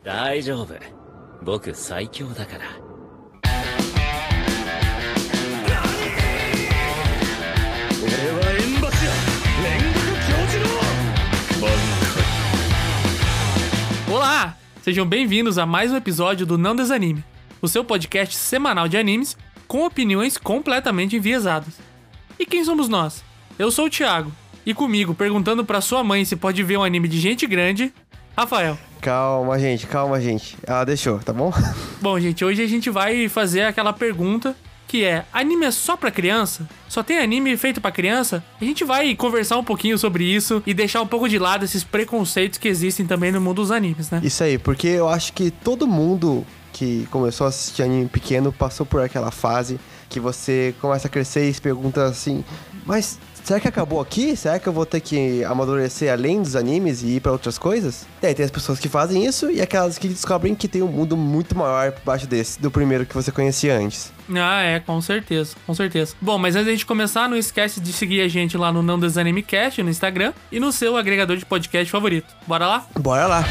大丈夫僕最強だから俺は縁柱煉獄教授の満 Olá! Sejam bem-vindos a mais um episódio do Não Desanime, o seu podcast semanal de animes com opiniões completamente enviesadas. E quem somos nós? Eu sou o Thiago, e comigo, perguntando pra sua mãe se pode ver um anime de gente grande, Rafael. Calma, gente, calma, gente. Ela deixou, tá bom? Bom, gente, hoje a gente vai fazer aquela pergunta que é: anime é só pra criança? Só tem anime feito pra criança? A gente vai conversar um pouquinho sobre isso e deixar um pouco de lado esses preconceitos que existem também no mundo dos animes, né? Isso aí, porque eu acho que todo mundo que começou a assistir anime pequeno passou por aquela fase que você começa a crescer e se pergunta assim: mas será que acabou aqui? Será que eu vou ter que amadurecer além dos animes e ir pra outras coisas? E aí tem as pessoas que fazem isso e aquelas que descobrem que tem um mundo muito maior por baixo desse, do primeiro que você conhecia antes. Ah, é, com certeza, com certeza. Bom, mas antes da gente começar, não esquece de seguir a gente lá no Não Desanime Cast no Instagram e no seu agregador de podcast favorito. Bora lá? Bora lá!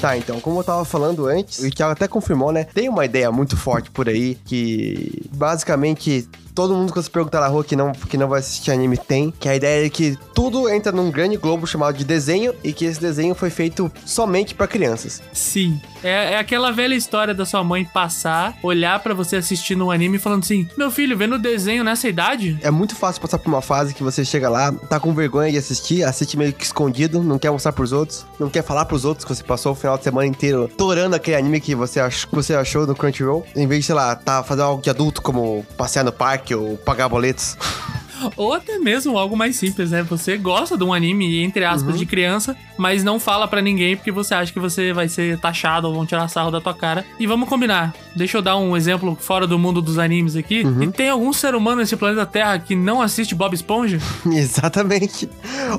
Tá, então, como eu tava falando antes, o Thiago até confirmou, né? Tem uma ideia muito forte por aí que basicamente todo mundo que você perguntar na rua que não, que não vai assistir anime tem, que a ideia é que tudo entra num grande globo chamado de desenho e que esse desenho foi feito somente pra crianças. Sim. É, é aquela velha história da sua mãe passar, olhar pra você assistindo um anime falando assim: Meu filho, vendo desenho nessa idade? É muito fácil passar por uma fase que você chega lá, tá com vergonha de assistir, assiste meio que escondido, não quer mostrar pros outros, não quer falar pros outros que você passou o final de semana inteiro torando aquele anime que você, ach, que você achou no Crunchyroll, em vez de, sei lá, tá fazendo algo de adulto como passear no parque ou pagar boletos. Ou até mesmo algo mais simples, né? Você gosta de um anime, entre aspas, de criança, mas não fala pra ninguém porque você acha que você vai ser taxado ou vão tirar sarro da tua cara. E vamos combinar. Deixa eu dar um exemplo fora do mundo dos animes aqui. E tem algum ser humano nesse planeta Terra que não assiste Bob Esponja? Exatamente.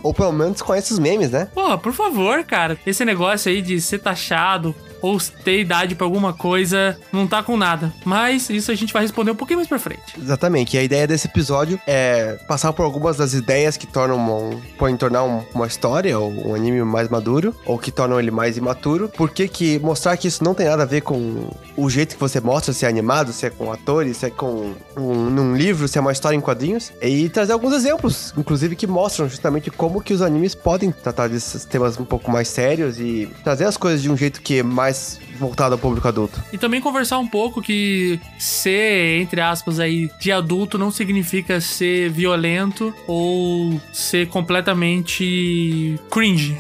Ou pelo menos conhece os memes, né? Pô, por favor, cara. Esse negócio aí de ser taxado ou ter idade pra alguma coisa não tá com nada. Mas isso a gente vai responder um pouquinho mais pra frente. Exatamente. E a ideia desse episódio é passar por algumas das ideias que tornam um, podem tornar um- uma história ou um anime mais maduro, ou que tornam ele mais imaturo. Porque que mostrar que isso não tem nada a ver com o jeito que você mostra, se é animado, se é com atores, se é com um, num livro, se é uma história em quadrinhos. E trazer alguns exemplos, inclusive, que mostram justamente como que os animes podem tratar desses temas um pouco mais sérios e trazer as coisas de um jeito que é mais guys. Voltado ao público adulto. E também conversar um pouco que ser, entre aspas, aí, de adulto não significa ser violento ou ser completamente cringe.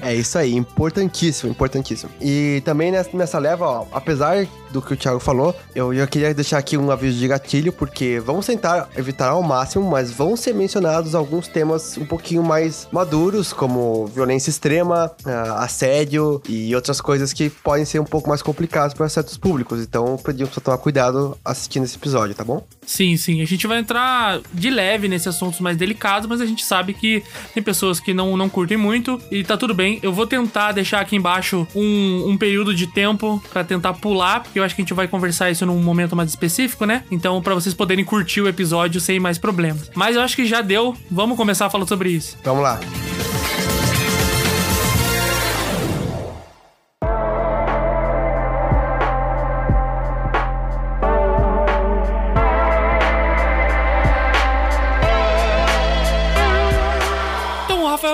É isso aí, importantíssimo, importantíssimo. E também nessa, leva, ó, apesar do que o Thiago falou, eu já queria deixar aqui um aviso de gatilho, porque vamos tentar evitar ao máximo, mas vão ser mencionados alguns temas um pouquinho mais maduros, como violência extrema, ah, assédio e outras coisas que podem ser um pouco mais complicadas para certos públicos. Então, pedimos pra tomar cuidado assistindo esse episódio, tá bom? Sim, sim. A gente vai entrar de leve nesses assuntos mais delicados, mas a gente sabe que tem pessoas que não, não curtem muito e tá tudo bem. Eu vou tentar deixar aqui embaixo um, um período de tempo pra tentar pular, porque eu acho que a gente vai conversar isso num momento mais específico, né? Então, pra vocês poderem curtir o episódio sem mais problemas. Mas eu acho que já deu. Vamos começar falando sobre isso. Vamos lá.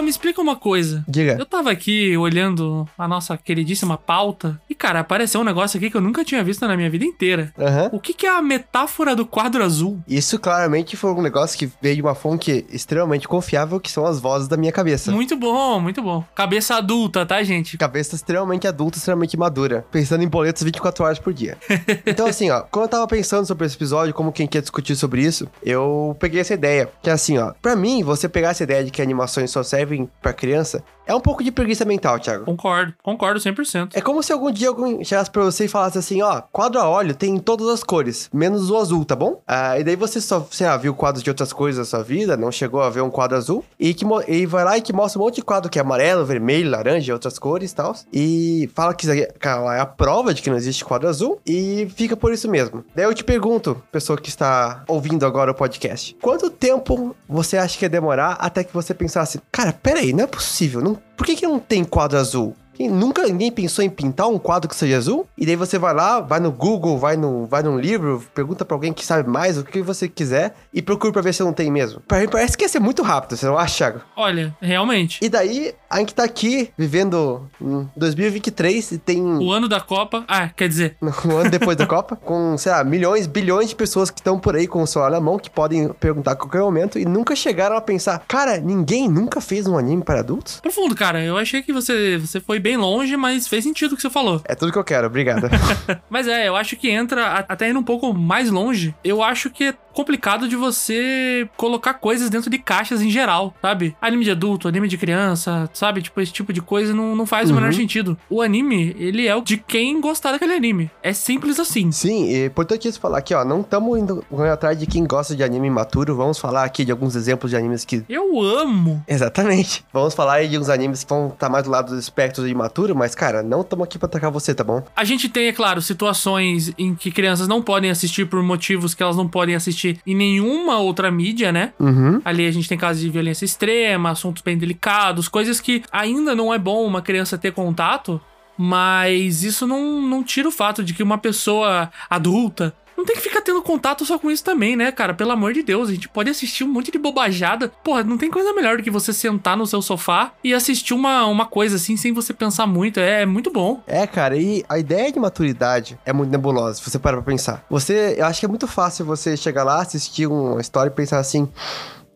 Me explica uma coisa. Diga. Eu tava aqui olhando a nossa queridíssima pauta e, cara, apareceu um negócio aqui que eu nunca tinha visto na minha vida inteira. Aham. O que, que é a metáfora do quadro azul? Isso claramente foi um negócio que veio de uma fonte extremamente confiável, que são as vozes da minha cabeça. Muito bom, muito bom. Cabeça adulta, tá, gente? Cabeça extremamente adulta, extremamente madura, pensando em boletos 24 horas por dia. Então, assim, ó, quando eu tava pensando sobre esse episódio, como quem quer discutir sobre isso, eu peguei essa ideia. Que é assim, ó, pra mim, você pegar essa ideia de que animações só servem pra criança É um pouco de preguiça mental, Thiago. Concordo, concordo 100%. É como se algum dia alguém chegasse pra você e falasse assim, ó, quadro a óleo tem em todas as cores, menos o azul, tá bom? Ah, e daí você só, sei lá, viu quadros de outras coisas na sua vida, não chegou a ver um quadro azul, e que e vai lá e que mostra um monte de quadro que é amarelo, vermelho, laranja, outras cores e tal, e fala que isso aqui é a prova de que não existe quadro azul, e fica por isso mesmo. Daí eu te pergunto, pessoa que está ouvindo agora o podcast, quanto tempo você acha que ia demorar até que você pensasse, cara, peraí, não é possível, não, por que, que não tem quadro azul? Quem- Nunca ninguém pensou em pintar um quadro que seja azul? E daí você vai lá, vai no Google, vai, no, vai num livro, pergunta pra alguém que sabe mais, o que você quiser, e procura pra ver se não tem mesmo. Pra mim parece que ia ser muito rápido, você não acha, Thiago? Olha, realmente. E daí, a gente tá aqui, vivendo em 2023, e tem O ano da Copa. Ah, quer dizer, um ano depois da Copa, com, sei lá, milhões, bilhões de pessoas que estão por aí com o celular na mão, que podem perguntar a qualquer momento, e nunca chegaram a pensar, cara, ninguém nunca fez um anime para adultos? profundo, cara. Eu achei que você, você foi bem longe, mas fez sentido o que você falou. É tudo que eu quero, obrigado. Mas é, eu acho que entra até indo um pouco mais longe. Eu acho que é complicado de você colocar coisas dentro de caixas em geral, sabe? Anime de adulto, anime de criança, sabe? Tipo, esse tipo de coisa não, não faz o menor sentido. O anime, ele é o de quem gostar daquele anime. É simples assim. Sim, e é importante isso falar aqui, ó. Não estamos indo atrás de quem gosta de anime imaturo. Vamos falar aqui de alguns exemplos de animes que. Eu amo. Exatamente. Vamos falar aí de uns animes que vão estar mais do lado do espectro de imaturo, mas, cara, não estamos aqui pra atacar você, tá bom? A gente tem, é claro, situações em que crianças não podem assistir por motivos que elas não podem assistir em nenhuma outra mídia, né? Uhum. Ali a gente tem casos de violência extrema, assuntos bem delicados, coisas que ainda não é bom uma criança ter contato, mas isso não, não tira o fato de que uma pessoa adulta não tem que ficar tendo contato só com isso também, né, cara? Pelo amor de Deus, a gente pode assistir um monte de bobajada. Porra, não tem coisa melhor do que você sentar no seu sofá e assistir uma, uma coisa assim sem você pensar muito. É, é muito bom. É, cara, e a ideia de maturidade é muito nebulosa, se você parar pra pensar. Você, eu acho que é muito fácil você chegar lá, assistir uma história e pensar assim,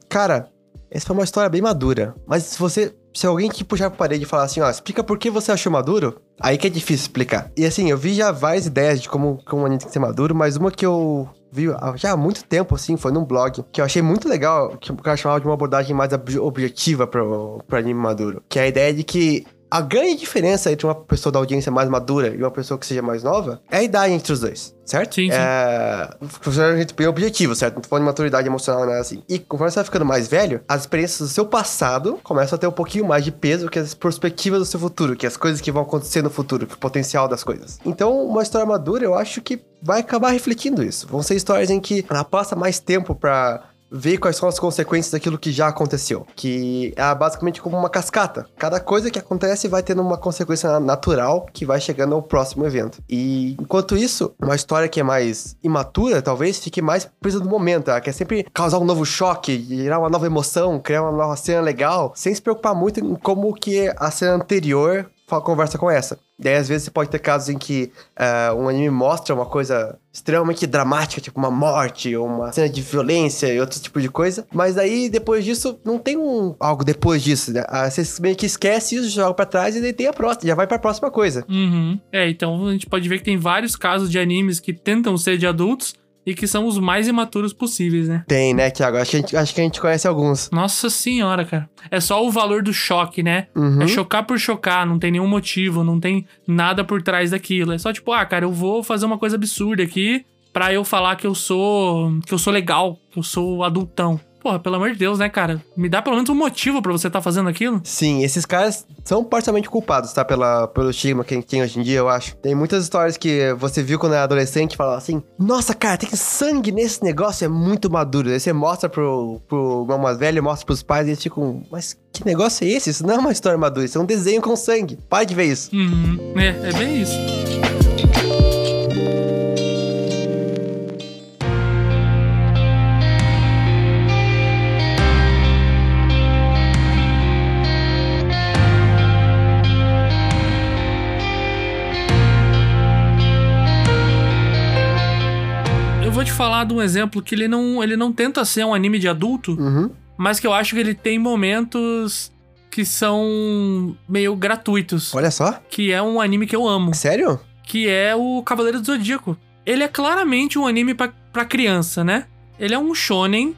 cara, essa foi uma história bem madura. Mas se você, se alguém que puxar pra parede e falar assim, ó, explica por que você achou maduro, aí que é difícil explicar. E assim, eu vi já várias ideias de como, como um anime tem que ser maduro, mas uma que eu vi já há muito tempo, assim, foi num blog, que eu achei muito legal, que o cara chamava de uma abordagem mais ob- objetiva pro, pro anime maduro. Que é a ideia de que a grande diferença entre uma pessoa da audiência mais madura e uma pessoa que seja mais nova é a idade entre os dois, certo? Sim, sim. É... Funcionando a gente bem objetivo, certo? Não tô falando de maturidade emocional, nada assim. E conforme você vai ficando mais velho, as experiências do seu passado começam a ter um pouquinho mais de peso que as perspectivas do seu futuro, que as coisas que vão acontecer no futuro, que o potencial das coisas. Então, uma história madura, eu acho que vai acabar refletindo isso. Vão ser histórias em que ela passa mais tempo pra ver quais são as consequências daquilo que já aconteceu. Que é basicamente como uma cascata. Cada coisa que acontece vai tendo uma consequência na- natural que vai chegando ao próximo evento. E enquanto isso, uma história que é mais imatura, talvez fique mais presa no momento. Ela quer sempre causar um novo choque, gerar uma nova emoção, criar uma nova cena legal, sem se preocupar muito em como que a cena anterior conversa com essa. Daí, às vezes, você pode ter casos em que ah, um anime mostra uma coisa extremamente dramática, tipo uma morte, ou uma cena de violência e outro tipo de coisa. Mas aí, depois disso, não tem um algo depois disso, né? Ah, você meio que esquece isso, joga pra trás e daí tem a próxima, já vai pra próxima coisa. Uhum. É, então a gente pode ver que tem vários casos de animes que tentam ser de adultos e que são os mais imaturos possíveis, né? Tem, né, Thiago? Acho que a gente, acho que a gente conhece alguns. Nossa senhora, cara. É só o valor do choque, né? Uhum. É chocar por chocar, não tem nenhum motivo, não tem nada por trás daquilo. É só tipo, ah, cara, eu vou fazer uma coisa absurda aqui pra eu falar que eu sou. que eu sou legal, que eu sou adultão. Porra, pelo amor de Deus, né, cara? Me dá pelo menos um motivo pra você estar fazendo aquilo. Sim, esses caras são parcialmente culpados, tá? Pela, pelo estigma que a gente tem hoje em dia, eu acho. Tem muitas histórias que você viu quando era adolescente e falava assim: Nossa, cara, tem sangue nesse negócio, é muito maduro. Aí você mostra pro, pro mais velho, mostra pros pais e eles ficam: Mas que negócio é esse? Isso não é uma história madura, isso é um desenho com sangue. Pai de ver isso. Uhum. É, é bem isso. De um exemplo que ele não, ele não tenta ser um anime de adulto, Uhum. mas que eu acho que ele tem momentos que são meio gratuitos. Olha só. Que é um anime que eu amo, Sério? que é o Cavaleiro do Zodíaco. Ele é claramente um anime pra, pra criança, né? Ele é um shonen,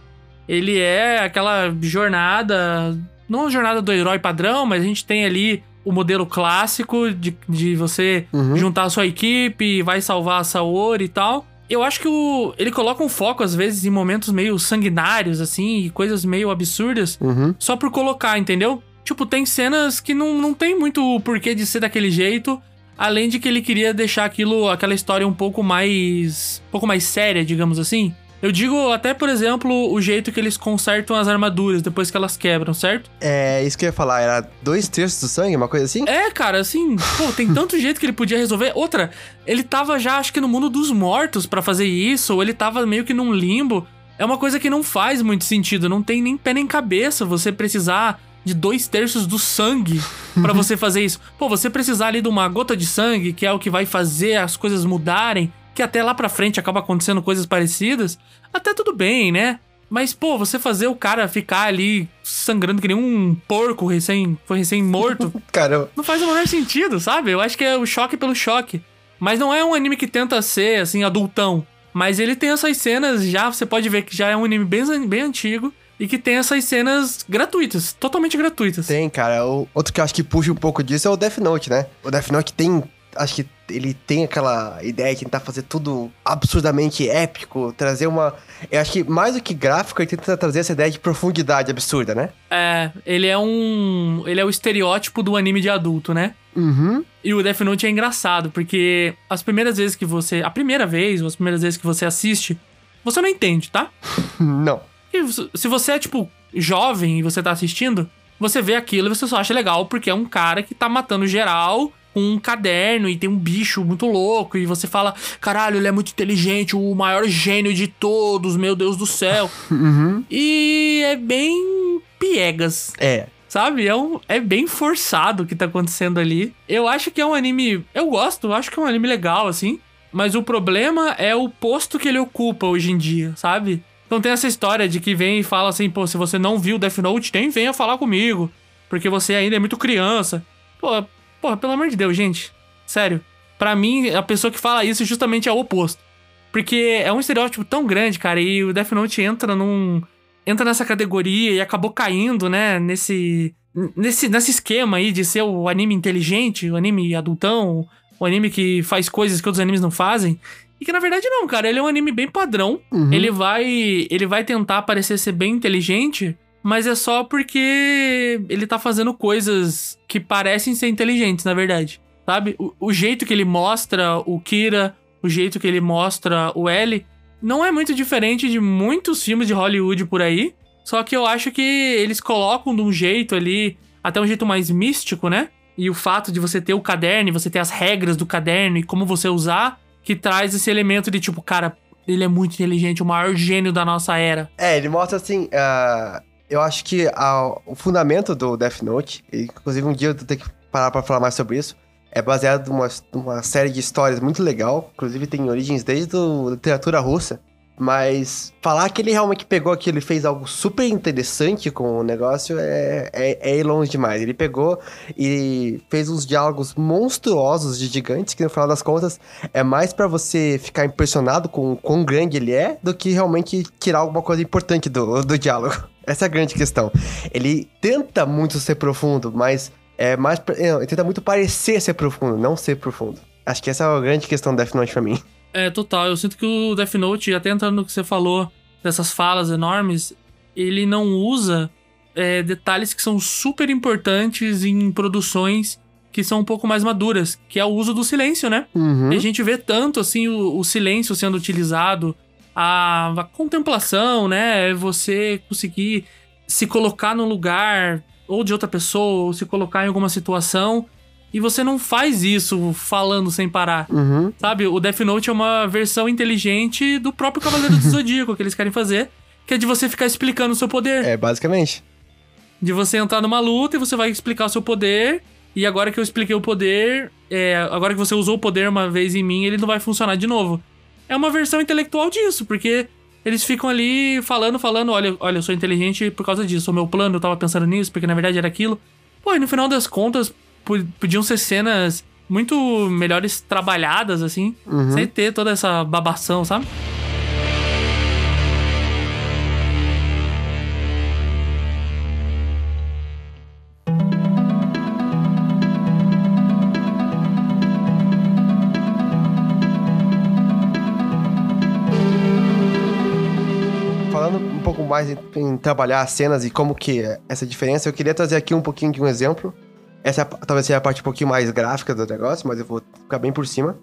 ele é aquela jornada não a jornada do herói padrão, mas a gente tem ali o modelo clássico de, de você Uhum. juntar a sua equipe, vai salvar a Saori e tal. Eu acho que o, ele coloca um foco, às vezes, em momentos meio sanguinários, assim, e coisas meio absurdas, Uhum. só por colocar, entendeu? Tipo, tem cenas que não, não tem muito porquê de ser daquele jeito, além de que ele queria deixar aquilo, aquela história um pouco mais. um pouco mais séria, digamos assim. Eu digo até, por exemplo, o jeito que eles consertam as armaduras depois que elas quebram, certo? É isso que eu ia falar, era dois terços do sangue, uma coisa assim? É, cara, assim, pô, tem tanto jeito que ele podia resolver. Outra, ele tava já, acho que no mundo dos mortos pra fazer isso, ou ele tava meio que num limbo. É uma coisa que não faz muito sentido, não tem nem pé nem cabeça você precisar de dois terços do sangue pra você fazer isso. Pô, você precisar ali de uma gota de sangue, que é o que vai fazer as coisas mudarem, que até lá pra frente acaba acontecendo coisas parecidas, até tudo bem, né? Mas, pô, você fazer o cara ficar ali sangrando que nem um porco recém, foi recém-morto, Cara, não faz o menor sentido, sabe? Eu acho que é o choque pelo choque. Mas não é um anime que tenta ser, assim, adultão. Mas ele tem essas cenas já, você pode ver que já é um anime bem, bem antigo. E que tem essas cenas gratuitas, totalmente gratuitas. tem, cara. O, outro que eu acho que puxa um pouco disso é o Death Note, né? O Death Note tem. Acho que ele tem aquela ideia de tentar fazer tudo absurdamente épico, trazer uma. Eu acho que mais do que gráfico, ele tenta trazer essa ideia de profundidade absurda, né? É, ele é um. Ele é o estereótipo do anime de adulto, né? Uhum. E o Death Note é engraçado, porque as primeiras vezes que você. A primeira vez, ou as primeiras vezes que você assiste, você não entende, tá? Não. E se- você é, tipo, jovem e você tá assistindo, você vê aquilo e você só acha legal porque é um cara que tá matando geral um caderno e tem um bicho muito louco e você fala, caralho, ele é muito inteligente, o maior gênio de todos, meu Deus do céu. Uhum. E é bem piegas, É. sabe? É, um, é bem forçado o que tá acontecendo ali. Eu acho que é um anime. Eu gosto, eu acho que é um anime legal, assim. Mas o problema é o posto que ele ocupa hoje em dia, sabe? Então tem essa história de que vem e fala assim, pô, se você não viu Death Note, nem venha falar comigo. Porque você ainda é muito criança. Pô, porra, pelo amor de Deus, gente. Sério. Pra mim, a pessoa que fala isso justamente é o oposto. Porque é um estereótipo tão grande, cara, e o Death Note entra num. entra nessa categoria e acabou caindo, né, nesse. Nesse, nesse esquema aí de ser o anime inteligente, o anime adultão, o anime que faz coisas que outros animes não fazem. E que na verdade não, cara, ele é um anime bem padrão. Uhum. Ele vai. Ele vai tentar parecer ser bem inteligente, mas é só porque ele tá fazendo coisas que parecem ser inteligentes, na verdade. Sabe? O, o jeito que ele mostra o Kira, o jeito que ele mostra o L, não é muito diferente de muitos filmes de Hollywood por aí. Só que eu acho que eles colocam de um jeito ali, até um jeito mais místico, né? E o fato de você ter o caderno, você ter as regras do caderno e como você usar, que traz esse elemento de tipo, cara, ele é muito inteligente, o maior gênio da nossa era. É, ele mostra assim. ah, eu acho que a- o fundamento do Death Note, e, inclusive um dia eu vou ter que parar pra falar mais sobre isso, é baseado numa, numa série de histórias muito legal. Inclusive tem origens desde a literatura russa. Mas falar que ele realmente pegou aquilo e fez algo super interessante com o negócio é, é, é longe demais. Ele pegou e fez uns diálogos monstruosos de gigantes que no final das contas é mais pra você ficar impressionado com o quão grande ele é do que realmente tirar alguma coisa importante do, do diálogo. Essa é a grande questão. Ele tenta muito ser profundo, mas é mais. não, Ele tenta muito parecer ser profundo, não ser profundo. Acho que essa é a grande questão do Death Note pra mim. É, total. Eu sinto que o Death Note, até entrando no que você falou, dessas falas enormes, ele não usa é, detalhes que são super importantes em produções que são um pouco mais maduras, que é o uso do silêncio, né? Uhum. E a gente vê tanto, assim, o, o silêncio sendo utilizado, a, a contemplação, né? É Você conseguir se colocar no lugar ou de outra pessoa, ou se colocar em alguma situação, e você não faz isso falando sem parar. Uhum. Sabe, o Death Note é uma versão inteligente do próprio Cavaleiro do Zodíaco que eles querem fazer, que é de você ficar explicando o seu poder. É, basicamente. De você entrar numa luta e você vai explicar o seu poder, e agora que eu expliquei o poder, é, agora que você usou o poder uma vez em mim, ele não vai funcionar de novo. É uma versão intelectual disso, porque eles ficam ali falando, falando, olha, olha, eu sou inteligente por causa disso, o meu plano, eu tava pensando nisso, porque na verdade era aquilo. Pô, e no final das contas, podiam ser cenas muito melhores trabalhadas, assim, uhum. sem ter toda essa babação, sabe? mais em, em, trabalhar as cenas e como que é essa diferença. Eu queria trazer aqui um pouquinho de um exemplo essa é a- talvez seja a parte um pouquinho mais gráfica do negócio, mas eu vou ficar bem por cima.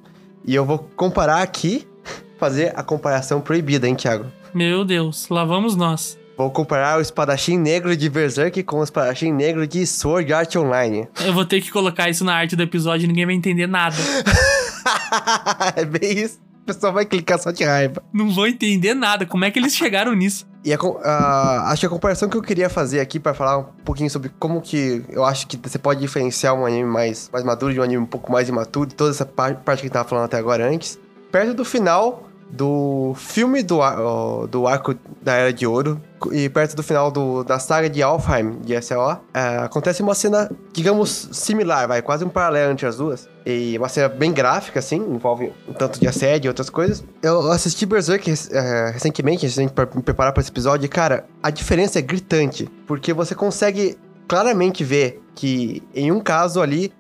E eu vou comparar aqui, fazer a comparação proibida, hein, Thiago? Meu Deus, lá vamos nós. Vou comparar o espadachim negro de Berserk com o espadachim negro de Sword Art Online. Eu vou ter que colocar isso na arte do episódio e ninguém vai entender nada. é bem isso. O pessoal vai clicar só de raiva. Não vou entender nada. Como é que eles chegaram nisso? E a acho que a comparação que eu queria fazer aqui pra falar um pouquinho sobre como que eu acho que você pode diferenciar um anime mais, mais maduro de um anime um pouco mais imaturo, toda essa par- parte que a gente tava falando até agora antes. Perto do final do filme do, do arco da Era de Ouro e perto do final do- da saga de Alfheim, de SLO, é, acontece uma cena, digamos, similar, vai, quase um paralelo entre as duas. E uma cena bem gráfica, assim, envolve um tanto de assédio e outras coisas. Eu assisti Berserk é, recentemente, de pra me preparar para esse episódio, e, cara, a diferença é gritante, porque você consegue claramente ver que em um caso ali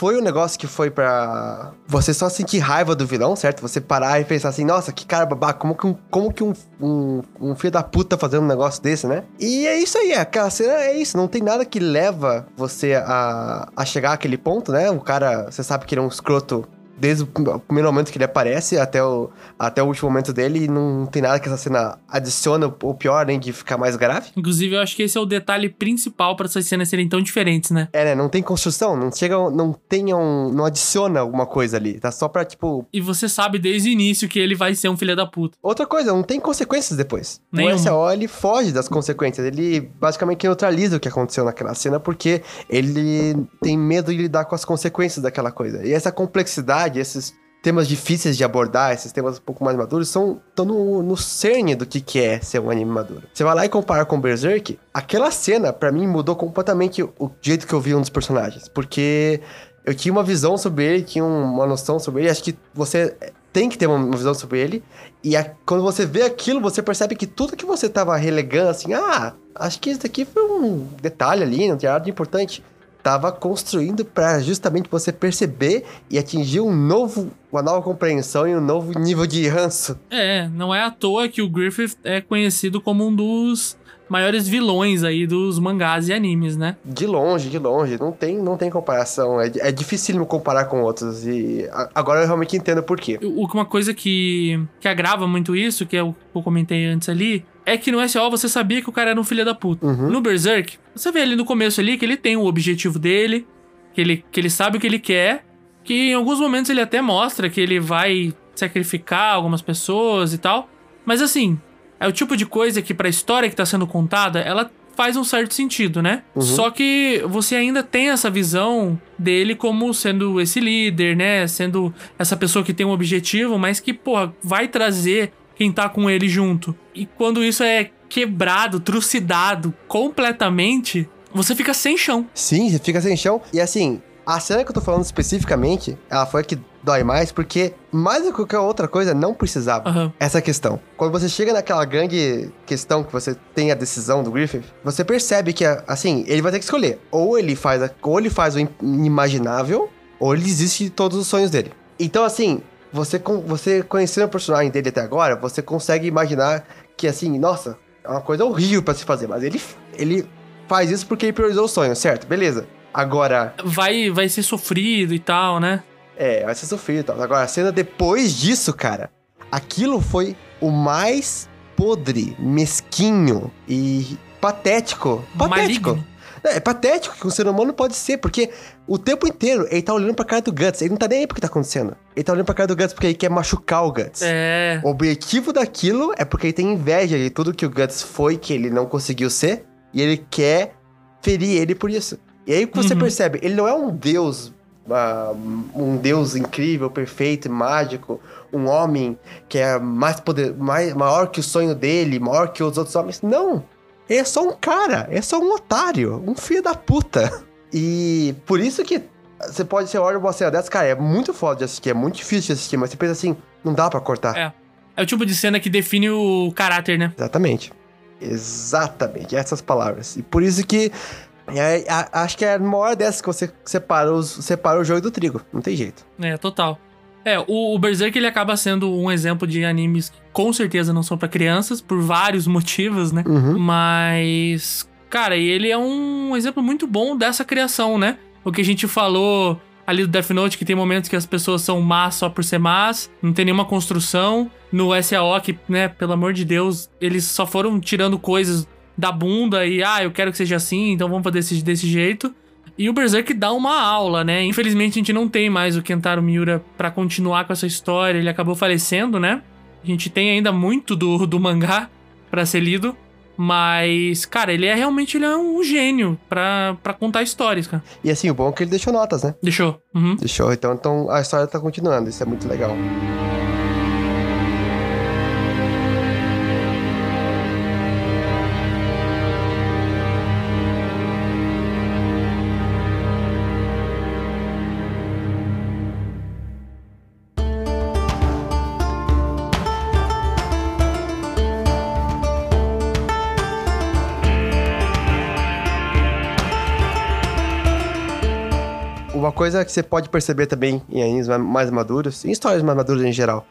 foi um negócio que foi pra você só sentir raiva do vilão, certo? Você parar e pensar assim, nossa, que cara babaca, como que um, como que um, um, um filho da puta fazendo um negócio desse, né? E é isso aí, aquela cena é isso, não tem nada que leva você a, a chegar àquele ponto, né? O cara, você sabe que ele é um escroto desde o primeiro momento que ele aparece até o, até o último momento dele e não tem nada que essa cena adiciona, ou pior, nem de ficar mais grave. Inclusive, eu acho que esse é o detalhe principal para essas cenas serem tão diferentes, né? É, né? Não tem construção, não chega, não tem um, não adiciona alguma coisa ali. Tá só pra, tipo, E você sabe desde o início que ele vai ser um filho da puta. Outra coisa, não tem consequências depois. Nenhuma. O SAO, ele foge das consequências. Ele basicamente neutraliza o que aconteceu naquela cena porque ele tem medo de lidar com as consequências daquela coisa. E essa complexidade, esses temas difíceis de abordar, esses temas um pouco mais maduros, são estão no, no cerne do que, que é ser um anime maduro. Você vai lá e compara com Berserk, aquela cena, pra mim, mudou completamente o jeito que eu vi um dos personagens. Porque eu tinha uma visão sobre ele, tinha uma noção sobre ele. Acho que você tem que ter uma uma visão sobre ele. E a- quando você vê aquilo, você percebe que tudo que você tava relegando, assim, ah, acho que isso daqui foi um detalhe ali, não tinha nada de importante. Tava construindo pra justamente você perceber e atingir um novo, uma nova compreensão e um novo nível de ranço. É, não é à toa que o Griffith é conhecido como um dos maiores vilões aí dos mangás e animes, né? De longe, de longe, não tem, não tem comparação. É, é difícil comparar com outros. E agora eu realmente entendo por quê. Uma coisa que, que agrava muito isso, que é o que eu comentei antes ali, é que no SO você sabia que o cara era um filho da puta. Uhum. No Berserk, você vê ali no começo ali que ele tem o objetivo dele, que ele, que ele sabe o que ele quer, que em alguns momentos ele até mostra que ele vai sacrificar algumas pessoas e tal. Mas assim, é o tipo de coisa que pra história que tá sendo contada, ela faz um certo sentido, né? Só que você ainda tem essa visão dele como sendo esse líder, né? Sendo essa pessoa que tem um objetivo, mas que, porra, vai trazer quem tá com ele junto. E quando isso é quebrado, trucidado completamente, você fica sem chão. Sim, você fica sem chão. E assim, a cena que eu tô falando especificamente, ela foi a que dói mais, porque mais do que qualquer outra coisa, não precisava. Aham. Essa questão. Quando você chega naquela grande questão que você tem a decisão do Griffith, você percebe que, assim, ele vai ter que escolher. Ou ele faz, a- ou ele faz o inimaginável, ou ele desiste de todos os sonhos dele. Então, assim, você, você conhecendo o personagem dele até agora, você consegue imaginar que, assim, nossa, é uma coisa horrível pra se fazer, mas ele, ele faz isso porque ele priorizou o sonho, certo? Beleza. Agora, Vai, vai ser sofrido e tal, né? É, vai ser sofrido e tal. Agora, a cena depois disso, cara, aquilo foi o mais podre, mesquinho e patético. Patético. Maligno. É, é patético que um ser humano pode ser, porque o tempo inteiro ele tá olhando pra cara do Guts, ele não tá nem aí pro que tá acontecendo. Ele tá olhando pra cara do Guts porque ele quer machucar o Guts. É. O objetivo daquilo é porque ele tem inveja de tudo que o Guts foi, que ele não conseguiu ser, e ele quer ferir ele por isso. E aí que você Uhum. percebe, ele não é um deus, um deus incrível, perfeito, mágico, um homem que é mais poder, mais, maior que o sonho dele, maior que os outros homens. Não! Ele é só um cara, é só um otário, um filho da puta. E por isso que você pode ser olha uma cena dessa, cara, é muito foda de assistir, é muito difícil de assistir, mas você pensa assim, não dá pra cortar. É. É o tipo de cena que define o caráter, né? Exatamente. Exatamente, essas palavras. E por isso que é, a- acho que é numa hora dessa que você separa, os, separa o joio do trigo. Não tem jeito. É, total. É, o, o Berserk ele acaba sendo um exemplo de animes que com certeza não são pra crianças, por vários motivos, né? Uhum. Mas, cara, ele é um exemplo muito bom dessa criação, né? O que a gente falou ali do Death Note, que tem momentos que as pessoas são más só por ser más, não tem nenhuma construção. No SAO, que, né, pelo amor de Deus, eles só foram tirando coisas da bunda e, ah, eu quero que seja assim, então vamos fazer desse, desse jeito. E o Berserk dá uma aula, né? Infelizmente a gente não tem mais o Kentaro Miura pra continuar com essa história, ele acabou falecendo, né? A gente tem ainda muito do, do mangá pra ser lido, mas, cara, ele é realmente ele é um gênio pra, pra contar histórias, cara. E assim, o bom é que ele deixou notas, né? Deixou. Uhum. Deixou, então, então a história tá continuando, isso é muito legal. Uma coisa que você pode perceber também em animes ma- mais maduros, em histórias mais maduras em geral,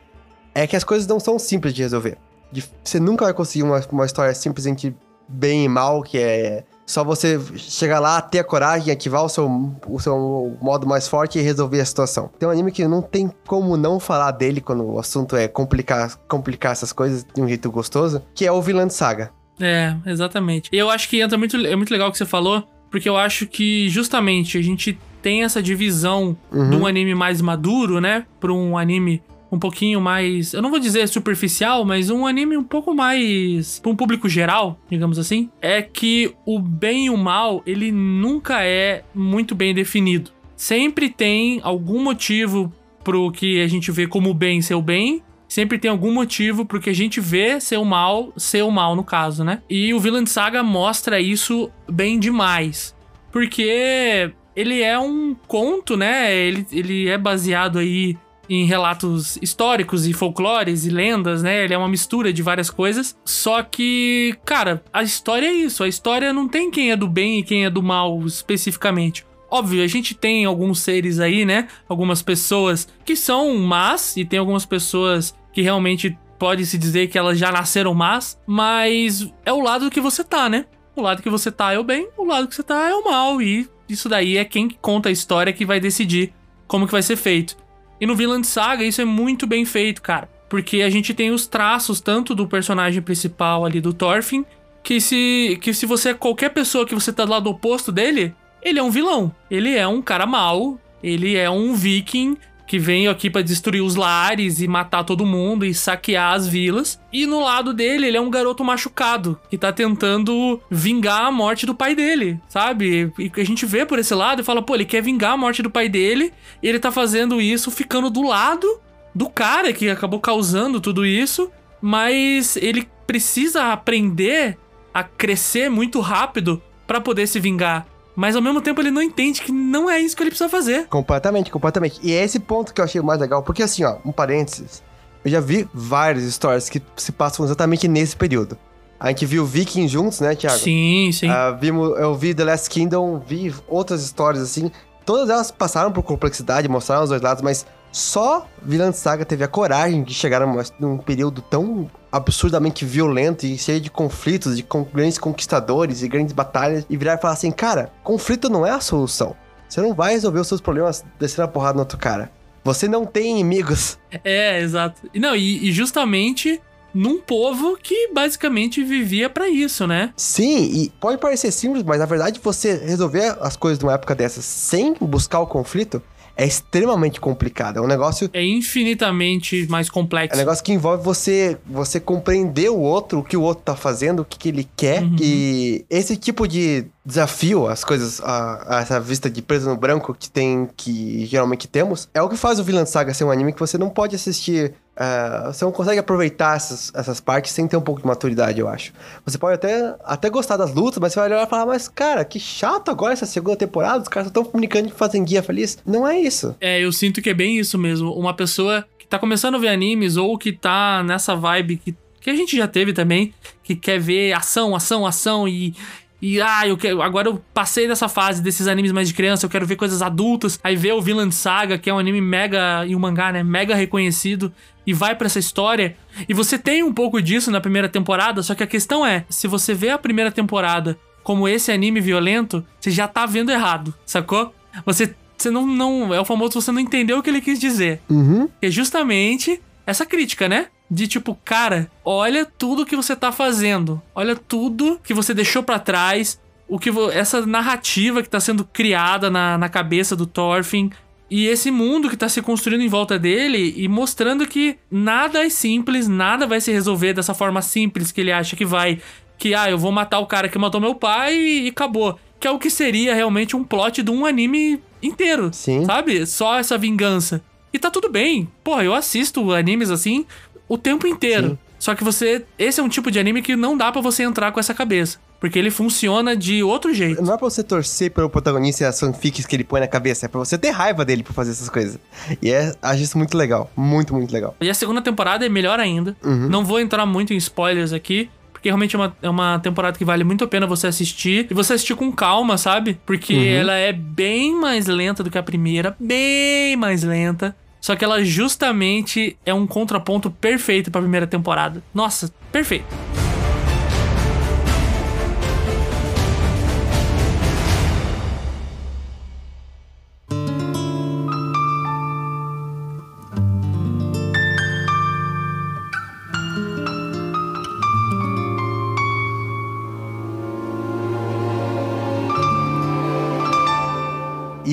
é que as coisas não são simples de resolver. De- Você nunca vai conseguir uma, uma história simples entre bem e mal, que é só você chegar lá, ter a coragem, ativar o seu, o seu modo mais forte e resolver a situação. Tem um anime que não tem como não falar dele quando o assunto é complicar, complicar essas coisas de um jeito gostoso, que é o Vilã Saga. É, exatamente. E eu acho que entra muito, é muito legal o que você falou, porque eu acho que justamente a gente tem essa divisão Uhum. de um anime mais maduro, né? Pra um anime um pouquinho mais. Eu não vou dizer superficial, mas um anime um pouco mais. pra um público geral, digamos assim. É que o bem e o mal, ele nunca é muito bem definido. Sempre tem algum motivo pro que a gente vê como bem ser o bem. Sempre tem algum motivo pro que a gente vê ser o mal, ser o mal no caso, né? E o Villain Saga mostra isso bem demais. Porque ele é um conto, né? Ele, ele é baseado aí em relatos históricos e folclores e lendas, né? Ele é uma mistura de várias coisas. Só que, cara, a história é isso. A história não tem quem é do bem e quem é do mal especificamente. Óbvio, a gente tem alguns seres aí, né? Algumas pessoas que são más e tem algumas pessoas que realmente pode se dizer que elas já nasceram más, mas é o lado que você tá, né? O lado que você tá é o bem, o lado que você tá é o mal e isso daí é quem conta a história que vai decidir como que vai ser feito. E no Villain Saga isso é muito bem feito, cara, porque a gente tem os traços tanto do personagem principal ali do Thorfinn, que se que se você é qualquer pessoa que você tá do lado oposto dele, ele é um vilão. Ele é um cara mau, ele é um viking que veio aqui pra destruir os lares e matar todo mundo e saquear as vilas. E no lado dele, ele é um garoto machucado que tá tentando vingar a morte do pai dele, sabe? E a gente vê por esse lado e fala, pô, ele quer vingar a morte do pai dele e ele tá fazendo isso ficando do lado do cara que acabou causando tudo isso, mas ele precisa aprender a crescer muito rápido pra poder se vingar. Mas ao mesmo tempo ele não entende que não é isso que ele precisa fazer. Completamente, completamente. E é esse ponto que eu achei mais legal, porque assim, ó, um parênteses, eu já vi várias histórias que se passam exatamente nesse período. A gente viu Viking juntos, né, Thiago? Sim, sim. Ah, vimos, eu vi The Last Kingdom, vi outras histórias assim. Todas elas passaram por complexidade, mostraram os dois lados, mas só Vilã Saga teve a coragem de chegar num período tão absurdamente violento e cheio de conflitos, de con- grandes conquistadores e grandes batalhas, e virar e falar assim: cara, conflito não é a solução. Você não vai resolver os seus problemas descendo a porrada no outro cara. Você não tem inimigos. É, exato. E Não, e, e justamente num povo que basicamente vivia pra isso, né? Sim, e pode parecer simples, mas na verdade você resolver as coisas numa época dessas sem buscar o conflito é extremamente complicado. É um negócio É infinitamente mais É complexo. um negócio que envolve você você compreender o outro, o que o outro tá fazendo, o que, que ele quer. Uhum. E esse tipo de desafio, as coisas, a, a essa vista de preso no branco que tem, que geralmente temos, é o que faz o Villain Saga ser um anime que você não pode assistir. Ah, você não consegue aproveitar essas, essas partes sem ter um pouco de maturidade, eu acho. Você pode até, até gostar das lutas, mas você vai olhar e falar, mas cara, que chato agora essa segunda temporada, os caras estão comunicando de fazendinha feliz. Não é isso. É, eu sinto que é bem isso mesmo. Uma pessoa que tá começando a ver animes ou que tá nessa vibe que, que a gente já teve também, que quer ver ação, ação, ação e, E ah, eu quero, agora eu passei dessa fase desses animes mais de criança, eu quero ver coisas adultas. Aí vê o Vinland Saga, que é um anime mega e um mangá, né, mega reconhecido e vai pra essa história. E você tem um pouco disso na primeira temporada, só que a questão é, se você vê a primeira temporada como esse anime violento, você já tá vendo errado, sacou? Você você não, não é o famoso você não entendeu o que ele quis dizer. Uhum. É justamente essa crítica, né? De tipo, cara, olha tudo que você tá fazendo. Olha tudo que você deixou para trás. O que essa narrativa que tá sendo criada na, na cabeça do Thorfinn. E esse mundo que tá se construindo em volta dele e mostrando que nada é simples, nada vai se resolver dessa forma simples que ele acha que vai. Que, ah, eu vou matar o cara que matou meu pai e, e acabou. Que é o que seria realmente um plot de um anime inteiro. Sim. Sabe? Só essa vingança. E tá tudo bem. Porra, eu assisto animes assim o tempo inteiro. Sim. Só que você. Esse é um tipo de anime que não dá pra você entrar com essa cabeça. Porque ele funciona de outro jeito. Não é pra você torcer pelo protagonista e as fanfics que ele põe na cabeça, é pra você ter raiva dele por fazer essas coisas. E é, acho isso muito legal. Muito, muito legal. E a segunda temporada é melhor ainda. Não vou entrar muito em spoilers aqui. Porque realmente é uma, é uma temporada que vale muito a pena você assistir. E você assistir com calma, sabe? Porque ela é bem mais lenta do que a primeira. Bem mais lenta. Só que ela justamente é um contraponto perfeito pra primeira temporada. Nossa, perfeito.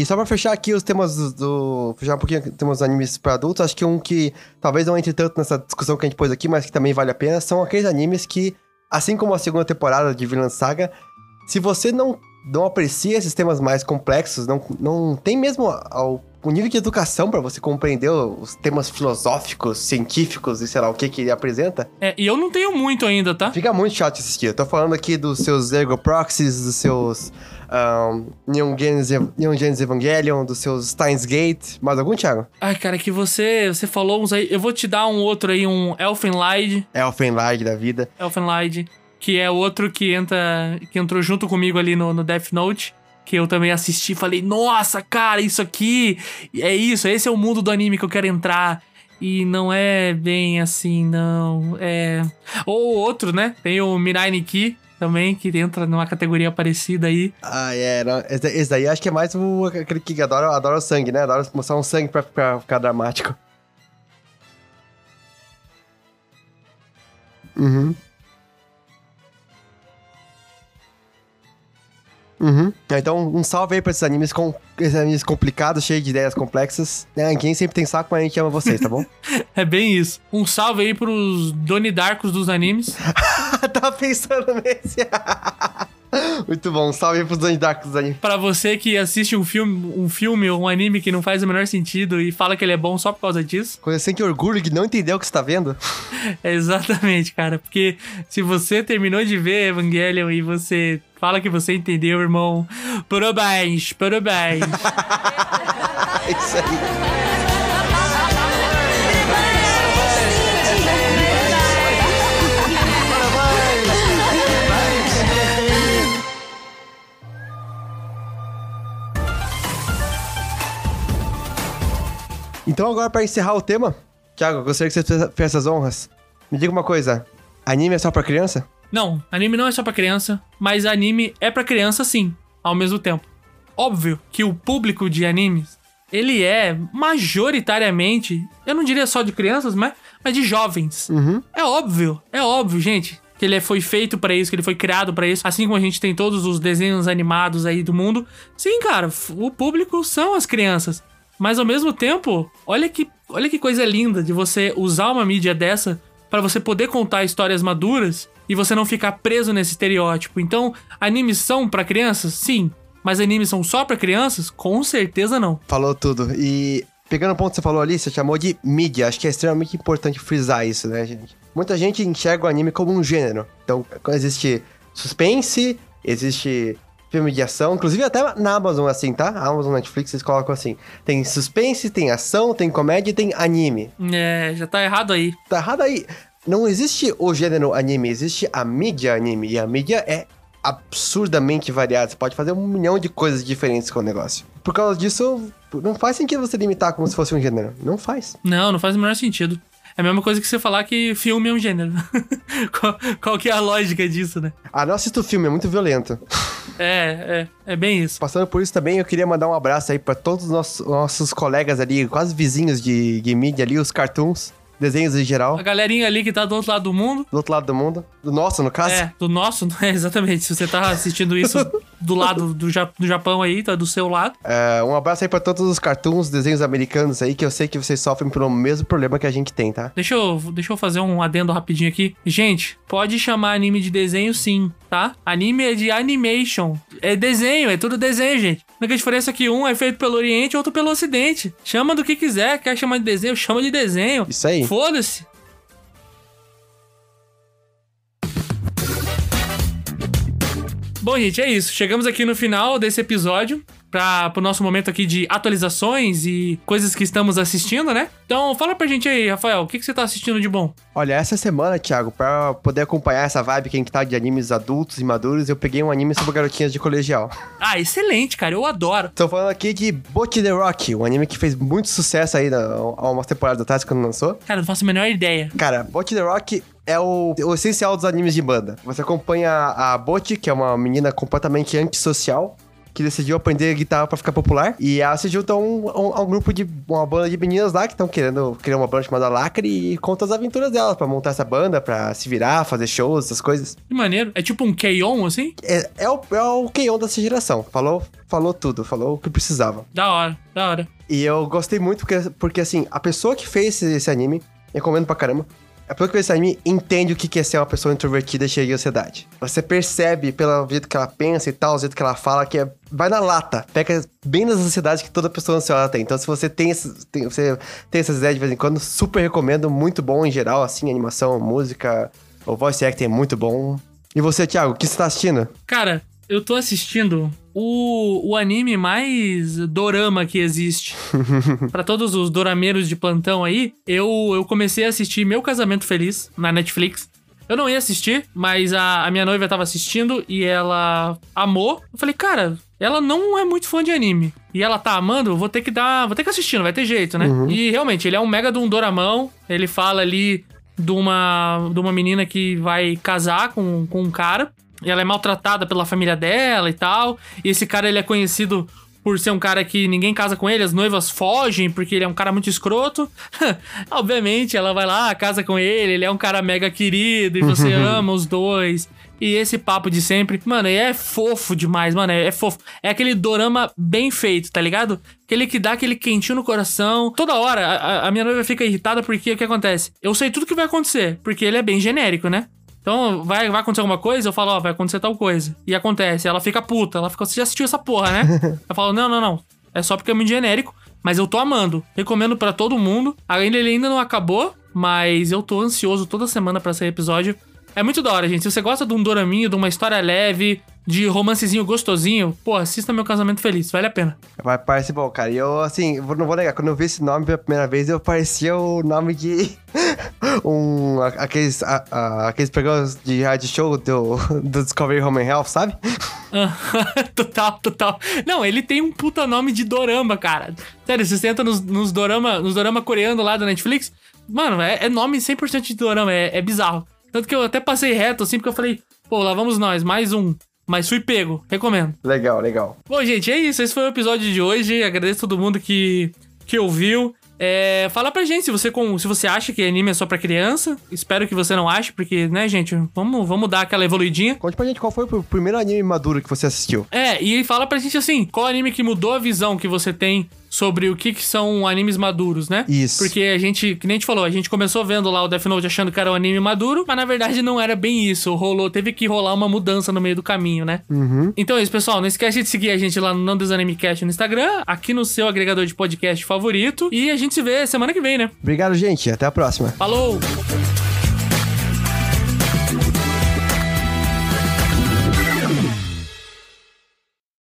Só pra fechar aqui os temas do. do- fechar um pouquinho temas dos animes pra adultos, acho que um que talvez não entre tanto nessa discussão que a gente pôs aqui, mas que também vale a pena, são aqueles animes que, assim como a segunda temporada de Vinland Saga, se você não, não aprecia esses temas mais complexos, não, não tem mesmo ao, o nível de educação pra você compreender os temas filosóficos, científicos e sei lá o que que ele apresenta, É, e eu não tenho muito ainda, tá? Fica muito chato assistir. Eu tô falando aqui dos seus Ergo Proxies, dos seus um, Neon, Genesis, Neon Genesis Evangelion, dos seus Steins Gate. Mais algum, Thiago? Ai, cara, que você você falou uns aí. Eu vou te dar um outro aí, um Elfenlied. Elfenlight da vida. Elfenlied, que é outro que entra que entrou junto comigo ali no, no Death Note, que eu também assisti e falei, nossa, cara, isso aqui é isso, esse é o mundo do anime que eu quero entrar. E não é bem assim, não. É. Ou outro, né? Tem o Mirai Nikki também, que entra numa categoria parecida aí. Ah, é. não, esse, daí acho que é mais o, aquele que adora, adora o sangue, né? Adora mostrar um sangue pra, pra ficar dramático. Uhum. Uhum. Então, um salve aí pra esses animes, com, esses animes complicados, cheios de ideias complexas. É, quem sempre tem saco, mas a gente ama vocês, tá bom? É bem isso. Um salve aí pros Doni Darkos dos animes. Tava pensando nesse. Muito bom, salve aí pros dos animes. Pra você que assiste um filme, um filme ou um anime que não faz o menor sentido e fala que ele é bom só por causa disso. Você sente orgulho de não entender o que você tá vendo. É exatamente, cara. Porque se você terminou de ver Evangelion e você fala que você entendeu, irmão, parabéns, parabéns. É isso aí. Então agora pra encerrar o tema, Thiago, gostaria que você fizesse essas honras. Me diga uma coisa, anime é só pra criança? não, anime não é só pra criança, mas anime é pra criança sim, ao mesmo tempo. Óbvio que o público de animes, ele é majoritariamente, eu não diria só de crianças, mas, mas de jovens. Uhum. É óbvio, é óbvio, gente. Que ele foi feito pra isso, que ele foi criado pra isso. Assim como a gente tem todos os desenhos animados aí do mundo. Sim, cara, o público são as crianças. Mas ao mesmo tempo, olha que, olha que coisa linda de você usar uma mídia dessa pra você poder contar histórias maduras e você não ficar preso nesse estereótipo. Então, animes são pra crianças? Sim. Mas animes são só pra crianças? Com certeza não. Falou tudo. E pegando o ponto que você falou ali, você chamou de mídia. Acho que é extremamente importante frisar isso, né, gente? Muita gente enxerga o anime como um gênero. Então, existe suspense, existe filme de ação, inclusive até na Amazon assim, tá? Amazon Netflix eles colocam assim. Tem suspense, tem ação, tem comédia e tem anime. É, já tá errado aí. Tá errado aí. Não existe o gênero anime, existe a mídia anime. E a mídia é absurdamente variado. Você pode fazer um milhão de coisas diferentes com o negócio. Por causa disso, não faz sentido você limitar como se fosse um gênero. Não faz. Não, não faz o menor sentido. É a mesma coisa que você falar que filme é um gênero. qual, qual que é a lógica disso, né? Ah, não assisto o filme, é muito violento. É, é, é bem isso. Passando por isso também, eu queria mandar um abraço aí pra todos os nossos, nossos colegas ali, quase vizinhos de media ali, os cartoons, desenhos em geral, A galerinha ali que tá do outro lado do mundo. do outro lado do mundo. Do nosso, no caso. É, do nosso, é, exatamente. Se você tá assistindo isso do lado do, Ja- do Japão aí, tá do seu lado. É, um abraço aí pra todos os cartoons, desenhos americanos aí, que eu sei que vocês sofrem pelo mesmo problema que a gente tem, tá? Deixa eu, deixa eu fazer um adendo rapidinho aqui. Gente, pode chamar anime de desenho sim, tá? Anime é de animation. É desenho, é tudo desenho, gente. A única diferença é que um é feito pelo Oriente e outro pelo Ocidente. Chama do que quiser, quer chamar de desenho, chama de desenho. Isso aí. Foda-se. Bom, gente, é isso. Chegamos aqui no final desse episódio. Para o nosso momento aqui de atualizações e coisas que estamos assistindo, né? Então, fala pra gente aí, Rafael, o que, que você tá assistindo de bom? Olha, essa semana, Thiago, pra poder acompanhar essa vibe que a gente tá de animes adultos e maduros, eu peguei um anime sobre garotinhas de colegial. Ah, excelente, cara, eu adoro. Tô falando aqui de Bot the Rock, um anime que fez muito sucesso aí na, há umas temporadas atrás, quando lançou. Cara, não faço a menor ideia. Cara, Bot the Rock é o, o essencial dos animes de banda. Você acompanha a Bot, que é uma menina completamente antissocial, que decidiu aprender guitarra pra ficar popular. E ela se junta a um, a um- a um grupo de. uma banda de meninas lá que estão querendo criar uma banda chamada Lacre e conta as aventuras delas pra montar essa banda, pra se virar, fazer shows, essas coisas. Que maneiro. É tipo um K-On, assim? É, é o, é o Keion dessa geração. Falou, falou tudo, falou o que precisava. Da hora, da hora. E eu gostei muito porque, porque assim, a pessoa que fez esse, esse anime, recomendo pra caramba, a pessoa que fez esse anime entende o que é ser uma pessoa introvertida cheia de ansiedade. Você percebe pelo jeito que ela pensa e tal, o jeito que ela fala, que é, vai na lata, pega bem nas ansiedades que toda pessoa ansiosa tem. Então, se você tem, tem, você tem essas ideias de vez em quando, super recomendo, muito bom em geral, assim, animação, música, o voice acting é muito bom. E você, Thiago, o que você tá assistindo? Cara, eu tô assistindo o, o anime mais dorama que existe. Pra todos os dorameiros de plantão aí, eu, eu comecei a assistir Meu Casamento Feliz na Netflix. Eu não ia assistir, mas a, a minha noiva tava assistindo e ela amou. Eu falei, cara, ela não é muito fã de anime. E ela tá amando, vou ter que dar. Vou ter que assistir, não vai ter jeito, né? E realmente, ele é um mega de um doramão. Ele fala ali de uma, de uma menina que vai casar com, com um cara. E ela é maltratada pela família dela e tal. E esse cara, ele é conhecido por ser um cara que ninguém casa com ele, as noivas fogem porque ele é um cara muito escroto. Obviamente, ela vai lá, casa com ele, ele é um cara mega querido e você ama os dois. E esse papo de sempre, mano, é fofo demais, mano, é, é fofo. É aquele dorama bem feito, tá ligado? Aquele que dá aquele quentinho no coração. Toda hora, a, a minha noiva fica irritada porque o que acontece? Eu sei tudo que vai acontecer, porque ele é bem genérico, né? Então, vai, vai acontecer alguma coisa? Eu falo, ó, vai acontecer tal coisa. E acontece. Ela fica puta. Ela fica, você já assistiu essa porra, né? eu falo, não, não, não. É só porque é muito genérico. Mas eu tô amando. Recomendo pra todo mundo. Ainda ele ainda não acabou, mas eu tô ansioso toda semana pra sair episódio. É muito da hora, gente. Se você gosta de um doraminho, de uma história leve, de romancezinho gostosinho, pô, assista Meu Casamento Feliz. Vale a pena. Vai parecer bom, cara. E eu, assim, não vou negar, quando eu vi esse nome pela primeira vez, eu parecia o nome de um. aqueles, a- a- aqueles programas de rádio show do, do Discovery Home and Health, sabe? total, total. Não, ele tem um puta nome de dorama, cara. Sério, você entra nos, nos dorama, nos dorama coreano lá da Netflix, mano, é, é nome 100% de dorama, é, é bizarro. Tanto que eu até passei reto, assim, porque eu falei, pô, lá vamos nós, mais um. Mas fui pego, recomendo. Legal, legal. Bom, gente, é isso. Esse foi o episódio de hoje. Agradeço todo mundo que, que ouviu. É, fala pra gente se você, se você acha que anime é só pra criança. Espero que você não ache, porque, né, gente, vamos, vamos dar aquela evoluidinha. Conte pra gente qual foi o primeiro anime maduro que você assistiu. É, e fala pra gente assim, qual anime que mudou a visão que você tem sobre o que, que são animes maduros, né? Isso. Porque a gente, que nem a gente falou, a gente começou vendo lá o Death Note achando que era um anime maduro, mas na verdade não era bem isso. Rolou, teve que rolar uma mudança no meio do caminho, né? Uhum. Então é isso, pessoal. Não esquece de seguir a gente lá no Não Desanime Cast no Instagram, aqui no seu agregador de podcast favorito. E a gente se vê semana que vem, né? Obrigado, gente. Até a próxima. Falou!